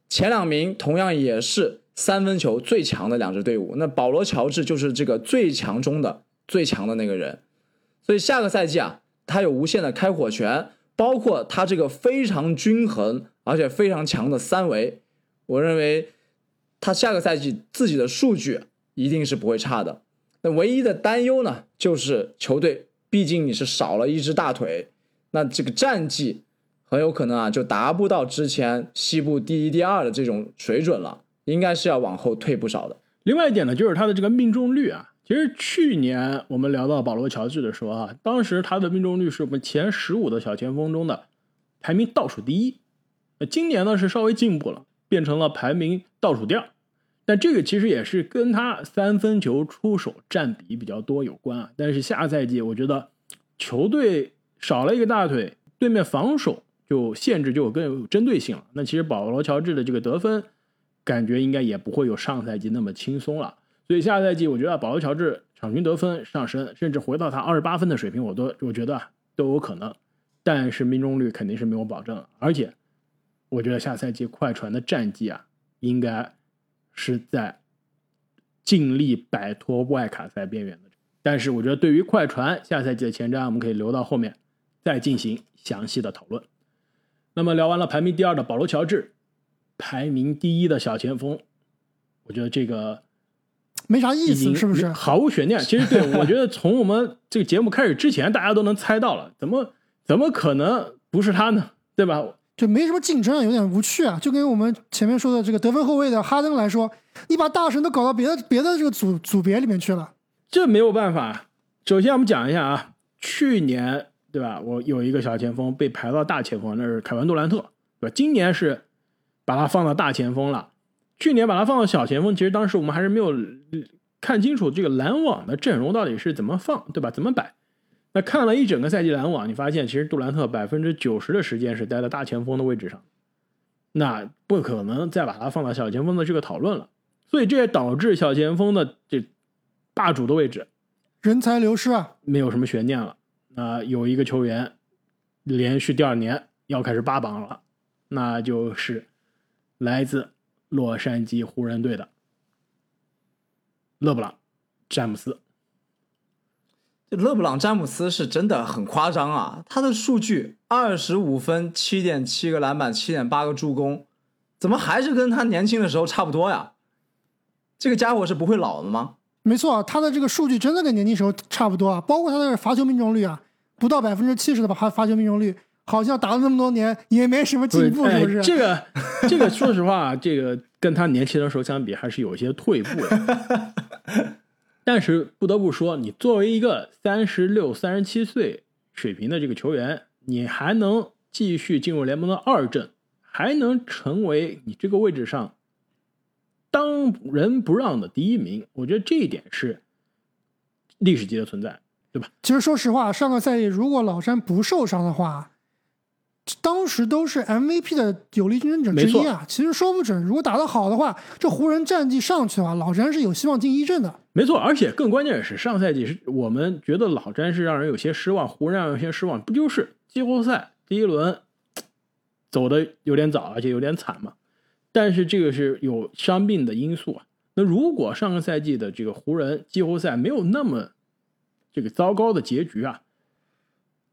前两名，同样也是三分球最强的两支队伍。那保罗·乔治就是这个最强中的最强的那个人，所以下个赛季啊，他有无限的开火权，包括他这个非常均衡。而且非常强的三维，我认为他下个赛季自己的数据一定是不会差的。那唯一的担忧呢，就是球队毕竟你是少了一只大腿，那这个战绩很有可能啊就达不到之前西部第一、第二的这种水准了，应该是要往后退不少的。另外一点呢，就是他的这个命中率啊，其实去年我们聊到保罗·乔治的时候啊，当时他的命中率是我们前十五的小前锋中的排名倒数第一。那今年呢是稍微进步了，变成了排名倒数第二，但这个其实也是跟他三分球出手占比比较多有关啊。但是下赛季我觉得球队少了一个大腿，对面防守就限制就更有针对性了。那其实保罗·乔治的这个得分感觉应该也不会有上赛季那么轻松了。所以下赛季我觉得保罗·乔治场均得分上升，甚至回到他二十八分的水平，我都我觉得都有可能。但是命中率肯定是没有保证，而且。我觉得下赛季快船的战绩啊，应该是在尽力摆脱外卡赛边缘的。但是，我觉得对于快船下赛季的前瞻，我们可以留到后面再进行详细的讨论。那么，聊完了排名第二的保罗·乔治，排名第一的小前锋，我觉得这个没啥意思，是不是？毫无悬念。其实，对我觉得从我们 这个节目开始之前，大家都能猜到了，怎么怎么可能不是他呢？对吧？就没什么竞争，有点无趣啊！就跟我们前面说的这个得分后卫的哈登来说，你把大神都搞到别的别的这个组组别里面去了，这没有办法。首先我们讲一下啊，去年对吧？我有一个小前锋被排到大前锋，那是凯文杜兰特，对吧？今年是把他放到大前锋了，去年把他放到小前锋，其实当时我们还是没有看清楚这个篮网的阵容到底是怎么放，对吧？怎么摆？那看了一整个赛季篮网，你发现其实杜兰特百分之九十的时间是待在大前锋的位置上，那不可能再把他放到小前锋的这个讨论了，所以这也导致小前锋的这霸主的位置人才流失啊，没有什么悬念了。那有一个球员连续第二年要开始霸榜了，那就是来自洛杉矶湖人队的勒布朗詹姆斯。这勒布朗詹姆斯是真的很夸张啊！他的数据二十五分、七点七个篮板、七点八个助攻，怎么还是跟他年轻的时候差不多呀？这个家伙是不会老的吗？没错，他的这个数据真的跟年轻时候差不多啊！包括他的罚球命中率啊，不到百分之七十的罚罚球命中率，好像打了那么多年也没什么进步，是不是？这个这个，说实话，这个跟他年轻的时候相比，还是有些退步的。但是不得不说，你作为一个三十六、三十七岁水平的这个球员，你还能继续进入联盟的二阵，还能成为你这个位置上当仁不让的第一名，我觉得这一点是历史级的存在，对吧？其实说实话，上个赛季如果老詹不受伤的话，当时都是 MVP 的有力竞争者之一啊。其实说不准，如果打得好的话，这湖人战绩上去的话，老詹是有希望进一阵的。没错，而且更关键的是，上赛季是我们觉得老詹是让人有些失望，湖人让人有些失望，不就是季后赛第一轮走的有点早，而且有点惨嘛？但是这个是有伤病的因素啊。那如果上个赛季的这个湖人季后赛没有那么这个糟糕的结局啊，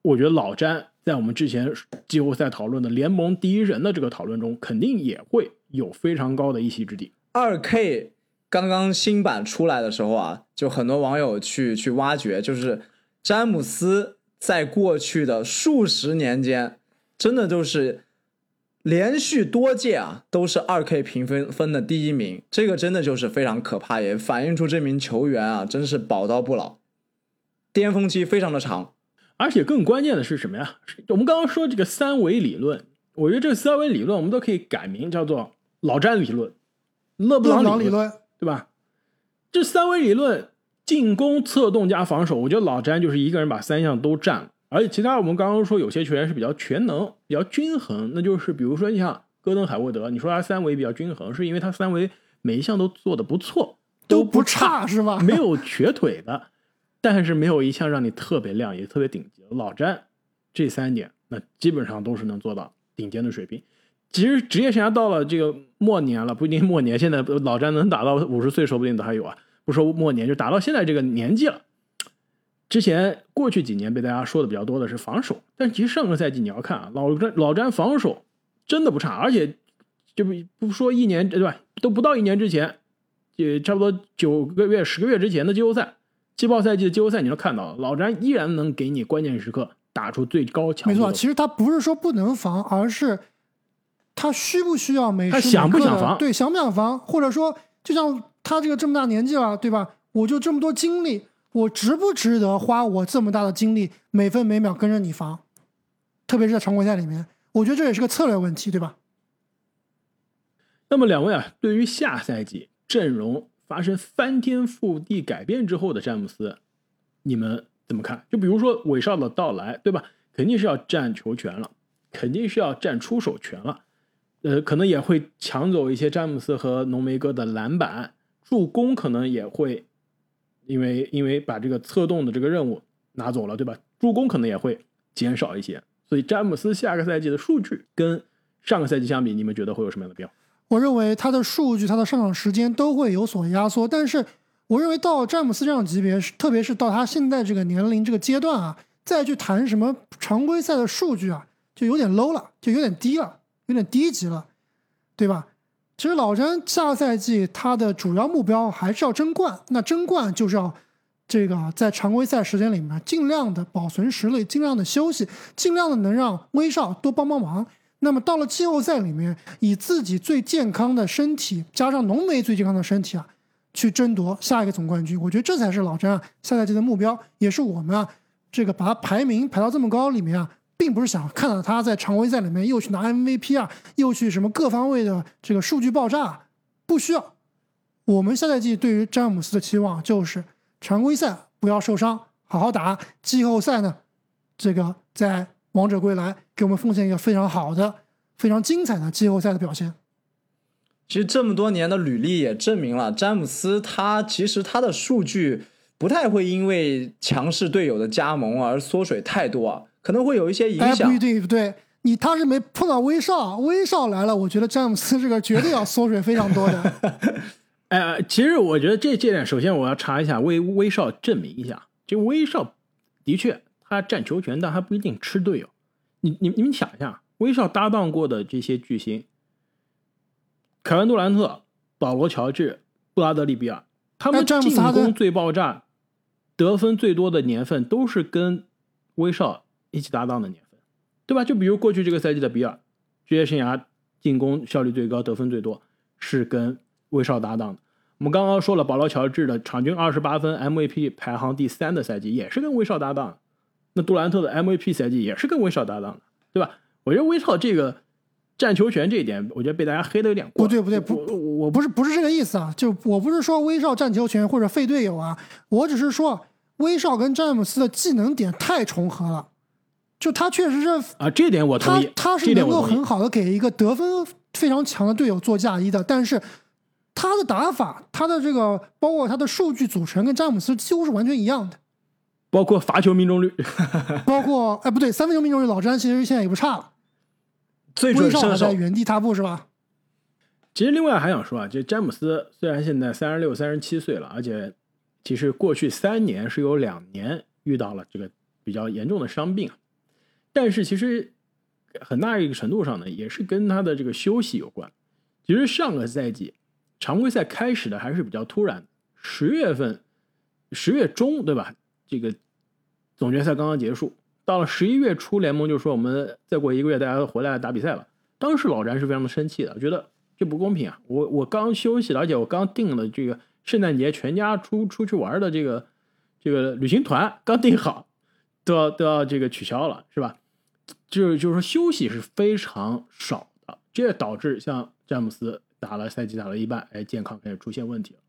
我觉得老詹在我们之前季后赛讨论的联盟第一人的这个讨论中，肯定也会有非常高的一席之地。二 K。刚刚新版出来的时候啊，就很多网友去去挖掘，就是詹姆斯在过去的数十年间，真的就是连续多届啊都是二 K 评分分的第一名，这个真的就是非常可怕，也反映出这名球员啊真是宝刀不老，巅峰期非常的长。而且更关键的是什么呀？我们刚刚说这个三维理论，我觉得这个三维理论我们都可以改名叫做老詹理论、勒布朗理论，对吧？这三维理论，进攻、策动加防守，我觉得老詹就是一个人把三项都占了。而且其他我们刚刚说有些球员是比较全能、比较均衡，那就是比如说你像戈登、海沃德，你说他三维比较均衡，是因为他三维每一项都做的不错，都不差是吧？没有瘸腿的，但是没有一项让你特别亮眼、特别顶级。老詹这三点，那基本上都是能做到顶尖的水平。其实职业生涯到了这个末年了，不一定末年，现在老詹能打到五十岁，说不定都还有啊。不说末年，就打到现在这个年纪了。之前过去几年被大家说的比较多的是防守，但其实上个赛季你要看啊，老詹老詹防守真的不差，而且就不不说一年对吧，都不到一年之前，也差不多九个月、十个月之前的季后赛、季报赛季的季后赛，你都看到老詹依然能给你关键时刻打出最高强度。没错，其实他不是说不能防，而是他需不需要每他想不想防？对，想不想防，或者说就像他这个这么大年纪了，对吧？我就这么多精力。我值不值得花我这么大的精力，每分每秒跟着你防？特别是在常规赛里面，我觉得这也是个策略问题，对吧？那么两位啊，对于下赛季阵容发生翻天覆地改变之后的詹姆斯，你们怎么看？就比如说韦少的到来，对吧？肯定是要占球权了，肯定是要占出手权了，呃，可能也会抢走一些詹姆斯和浓眉哥的篮板、助攻，可能也会。因为因为把这个策动的这个任务拿走了，对吧？助攻可能也会减少一些，所以詹姆斯下个赛季的数据跟上个赛季相比，你们觉得会有什么样的变化？我认为他的数据、他的上场时间都会有所压缩，但是我认为到詹姆斯这样级别，特别是到他现在这个年龄这个阶段啊，再去谈什么常规赛的数据啊，就有点 low 了，就有点低了，有点低级了，对吧？其实老詹下赛季他的主要目标还是要争冠，那争冠就是要这个在常规赛时间里面尽量的保存实力，尽量的休息，尽量的能让威少多帮帮忙。那么到了季后赛里面，以自己最健康的身体加上浓眉最健康的身体啊，去争夺下一个总冠军。我觉得这才是老詹啊下赛季的目标，也是我们啊这个把他排名排到这么高里面啊。并不是想看到他在常规赛里面又去拿 MVP 啊，又去什么各方位的这个数据爆炸，不需要。我们下赛季对于詹姆斯的期望就是常规赛不要受伤，好好打。季后赛呢，这个在王者归来给我们奉献一个非常好的、非常精彩的季后赛的表现。其实这么多年的履历也证明了，詹姆斯他其实他的数据不太会因为强势队友的加盟而缩水太多啊。可能会有一些影响，不一定，不对，你他是没碰到威少，威少来了，我觉得詹姆斯这个绝对要缩水非常多的。哎，其实我觉得这这点，首先我要查一下，威威少证明一下，就威少的确他占球权，但他不一定吃队友。你你你们想一下，威少搭档过的这些巨星，凯文杜兰特、保罗乔治、布拉德利比尔，他们进攻最爆炸、得分最多的年份都是跟威少。一起搭档的年份，对吧？就比如过去这个赛季的比尔，职业生涯进攻效率最高、得分最多，是跟威少搭档的。我们刚刚说了，保罗乔治的场均二十八分，MVP 排行第三的赛季也是跟威少搭档。那杜兰特的 MVP 赛季也是跟威少搭档的，对吧？我觉得威少这个占球权这一点，我觉得被大家黑的有点过。不对，不对，不，我不是不是这个意思啊！就我不是说威少占球权或者废队友啊，我只是说威少跟詹姆斯的技能点太重合了。就他确实是啊，这点我同意。他他是能够很好的给一个得分非常强的队友做嫁衣的，但是他的打法，他的这个包括他的数据组成跟詹姆斯几乎是完全一样的，包括罚球命中率，包括哎不对，三分球命中率，老詹其实现在也不差了，最准射手在原地踏步是吧？其实另外还想说啊，就詹姆斯虽然现在三十六、三十七岁了，而且其实过去三年是有两年遇到了这个比较严重的伤病啊。但是其实很大一个程度上呢，也是跟他的这个休息有关。其实上个赛季常规赛开始的还是比较突然，十月份、十月中对吧？这个总决赛刚刚结束，到了十一月初，联盟就说我们再过一个月大家都回来打比赛了。当时老詹是非常的生气的，觉得这不公平啊！我我刚休息，而且我刚订了这个圣诞节全家出出去玩的这个这个旅行团刚订好，都要都要这个取消了，是吧？就是就是说休息是非常少的，这也导致像詹姆斯打了赛季打了一半，哎，健康开始出现问题了。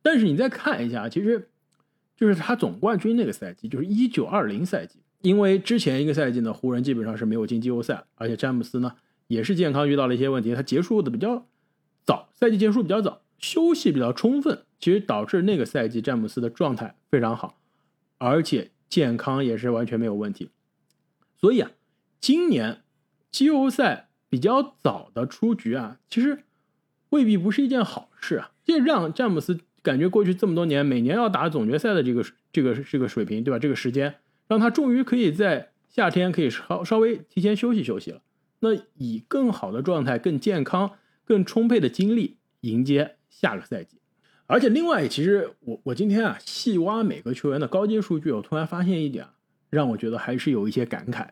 但是你再看一下，其实就是他总冠军那个赛季，就是一九二零赛季，因为之前一个赛季呢，湖人基本上是没有进季后赛，而且詹姆斯呢也是健康遇到了一些问题，他结束的比较早，赛季结束比较早，休息比较充分，其实导致那个赛季詹姆斯的状态非常好，而且健康也是完全没有问题。所以啊，今年季后赛比较早的出局啊，其实未必不是一件好事啊，这让詹姆斯。感觉过去这么多年，每年要打总决赛的这个这个这个水平，对吧？这个时间让他终于可以在夏天可以稍稍微提前休息休息了。那以更好的状态、更健康、更充沛的精力迎接下个赛季。而且另外，其实我我今天啊细挖每个球员的高阶数据，我突然发现一点，让我觉得还是有一些感慨。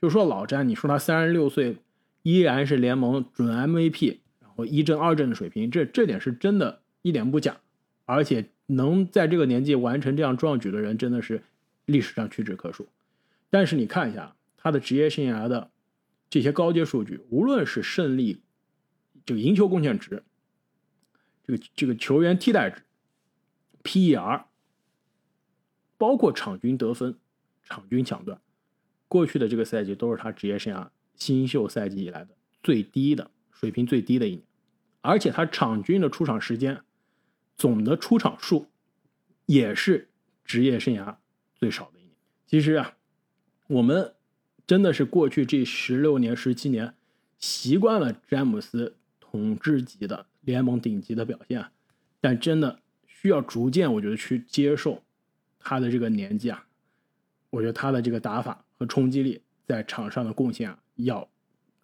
就说老詹，你说他三十六岁依然是联盟准 MVP，然后一阵二阵的水平，这这点是真的一点不假。而且能在这个年纪完成这样壮举的人，真的是历史上屈指可数。但是你看一下他的职业生涯的这些高阶数据，无论是胜利、这个赢球贡献值、这个这个球员替代值、PER，包括场均得分、场均抢断，过去的这个赛季都是他职业生涯新秀赛季以来的最低的水平，最低的一年。而且他场均的出场时间。总的出场数也是职业生涯最少的一年。其实啊，我们真的是过去这十六年、十七年习惯了詹姆斯统治级的联盟顶级的表现，但真的需要逐渐，我觉得去接受他的这个年纪啊，我觉得他的这个打法和冲击力在场上的贡献啊，要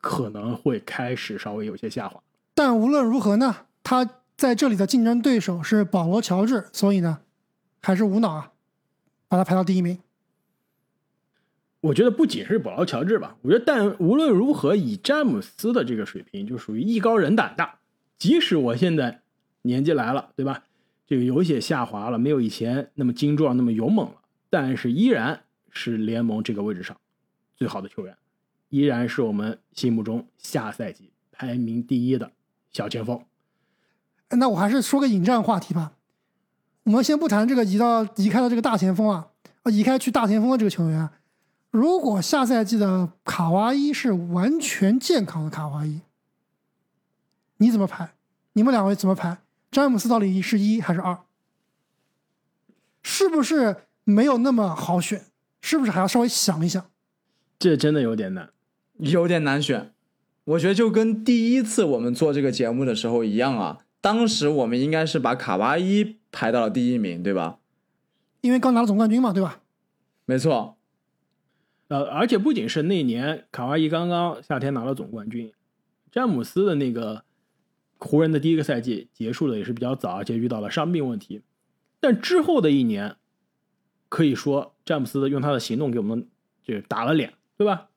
可能会开始稍微有些下滑。但无论如何呢，他。在这里的竞争对手是保罗·乔治，所以呢，还是无脑啊，把他排到第一名。我觉得不仅是保罗·乔治吧，我觉得但无论如何，以詹姆斯的这个水平，就属于艺高人胆大。即使我现在年纪来了，对吧？这个有些下滑了，没有以前那么精壮、那么勇猛了，但是依然是联盟这个位置上最好的球员，依然是我们心目中下赛季排名第一的小前锋。那我还是说个引战话题吧。我们先不谈这个移到移开的这个大前锋啊，啊，移开去大前锋的这个球员。如果下赛季的卡哇伊是完全健康的卡哇伊，你怎么排？你们两位怎么排？詹姆斯到底是一还是二？是不是没有那么好选？是不是还要稍微想一想？这真的有点难，有点难选。我觉得就跟第一次我们做这个节目的时候一样啊。当时我们应该是把卡哇伊排到了第一名，对吧？因为刚拿了总冠军嘛，对吧？没错。呃，而且不仅是那年卡哇伊刚刚夏天拿了总冠军，詹姆斯的那个湖人的第一个赛季结束的也是比较早，而且遇到了伤病问题。但之后的一年，可以说詹姆斯的用他的行动给我们就打了脸，对吧？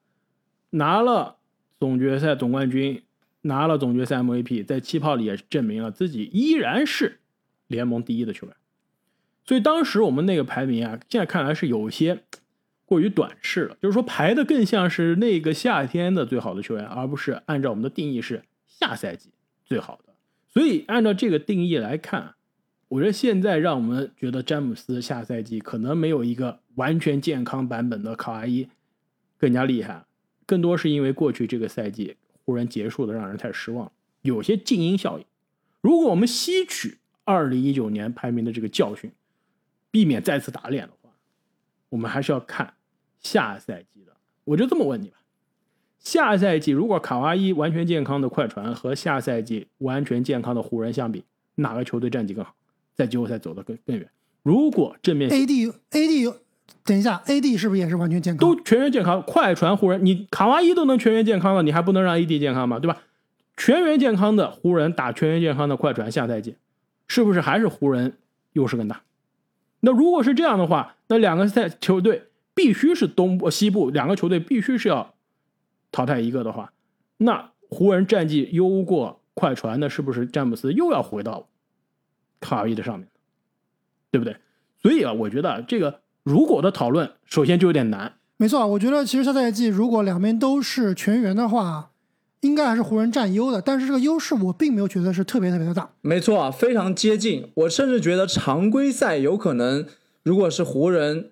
拿了总决赛总冠军。拿了总决赛 MVP，在气泡里也证明了自己依然是联盟第一的球员。所以当时我们那个排名啊，现在看来是有些过于短视了，就是说排的更像是那个夏天的最好的球员，而不是按照我们的定义是下赛季最好的。所以按照这个定义来看，我觉得现在让我们觉得詹姆斯下赛季可能没有一个完全健康版本的卡哇伊更加厉害，更多是因为过去这个赛季。忽然结束的让人太失望，有些静音效应。如果我们吸取二零一九年排名的这个教训，避免再次打脸的话，我们还是要看下赛季的。我就这么问你吧：下赛季如果卡哇伊完全健康的快船和下赛季完全健康的湖人相比，哪个球队战绩更好，在季后赛走得更更远？如果正面 AD AD。等一下，AD 是不是也是完全健康？都全员健康。快船湖人，你卡哇伊都能全员健康了，你还不能让 AD 健康吗？对吧？全员健康的湖人打全员健康的快船，下赛季是不是还是湖人优势更大？那如果是这样的话，那两个赛球队必须是东部、西部两个球队必须是要淘汰一个的话，那湖人战绩优过快船，那是不是詹姆斯又要回到卡哇伊的上面？对不对？所以啊，我觉得这个如果的讨论，首先就有点难。没错，我觉得其实下赛季如果两边都是全员的话，应该还是湖人占优的。但是这个优势我并没有觉得是特别特别的大。没错啊，非常接近。我甚至觉得常规赛有可能，如果是湖人，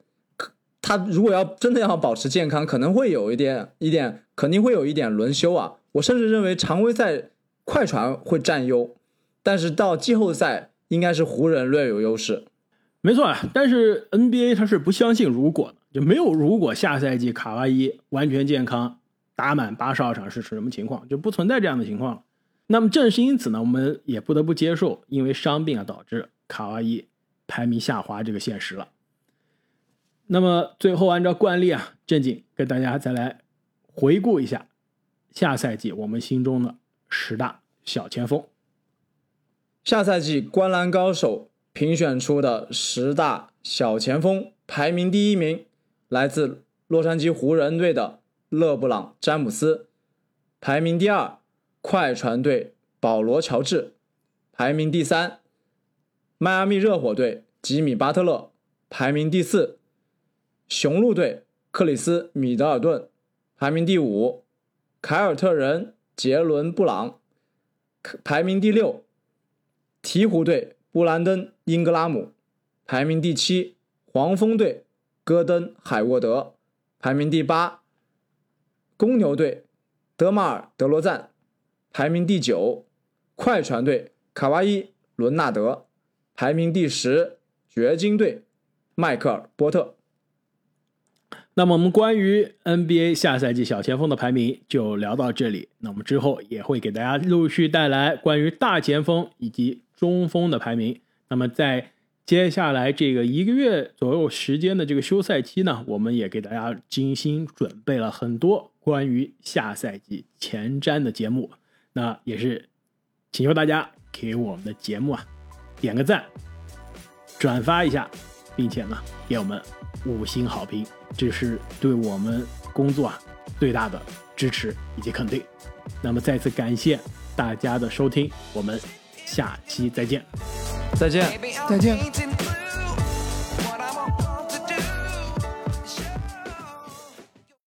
他如果要真的要保持健康，可能会有一点一点，肯定会有一点轮休啊。我甚至认为常规赛快船会占优，但是到季后赛应该是湖人略有优势。没错啊，但是 NBA 他是不相信如果的，就没有如果下赛季卡哇伊完全健康打满八十二场是什么情况，就不存在这样的情况。那么正是因此呢，我们也不得不接受因为伤病啊导致卡哇伊排名下滑这个现实了。那么最后按照惯例啊，正经跟大家再来回顾一下下赛季我们心中的十大小前锋。下赛季灌篮高手。评选出的十大小前锋排名第一名，来自洛杉矶湖人队的勒布朗·詹姆斯；排名第二，快船队保罗·乔治；排名第三，迈阿密热火队吉米·巴特勒；排名第四，雄鹿队克里斯·米德尔顿；排名第五，凯尔特人杰伦·布朗；排名第六，鹈鹕队。布兰登·英格拉姆排名第七，黄蜂队戈登·海沃德排名第八，公牛队德马尔·德罗赞排名第九，快船队卡哇伊·伦纳德排名第十，掘金队迈克尔·波特。那么我们关于 NBA 下赛季小前锋的排名就聊到这里。那我们之后也会给大家陆续带来关于大前锋以及。中锋的排名。那么在接下来这个一个月左右时间的这个休赛期呢，我们也给大家精心准备了很多关于下赛季前瞻的节目。那也是请求大家给我们的节目啊点个赞，转发一下，并且呢给我们五星好评，这是对我们工作啊最大的支持以及肯定。那么再次感谢大家的收听，我们。下期再见，再见，再见。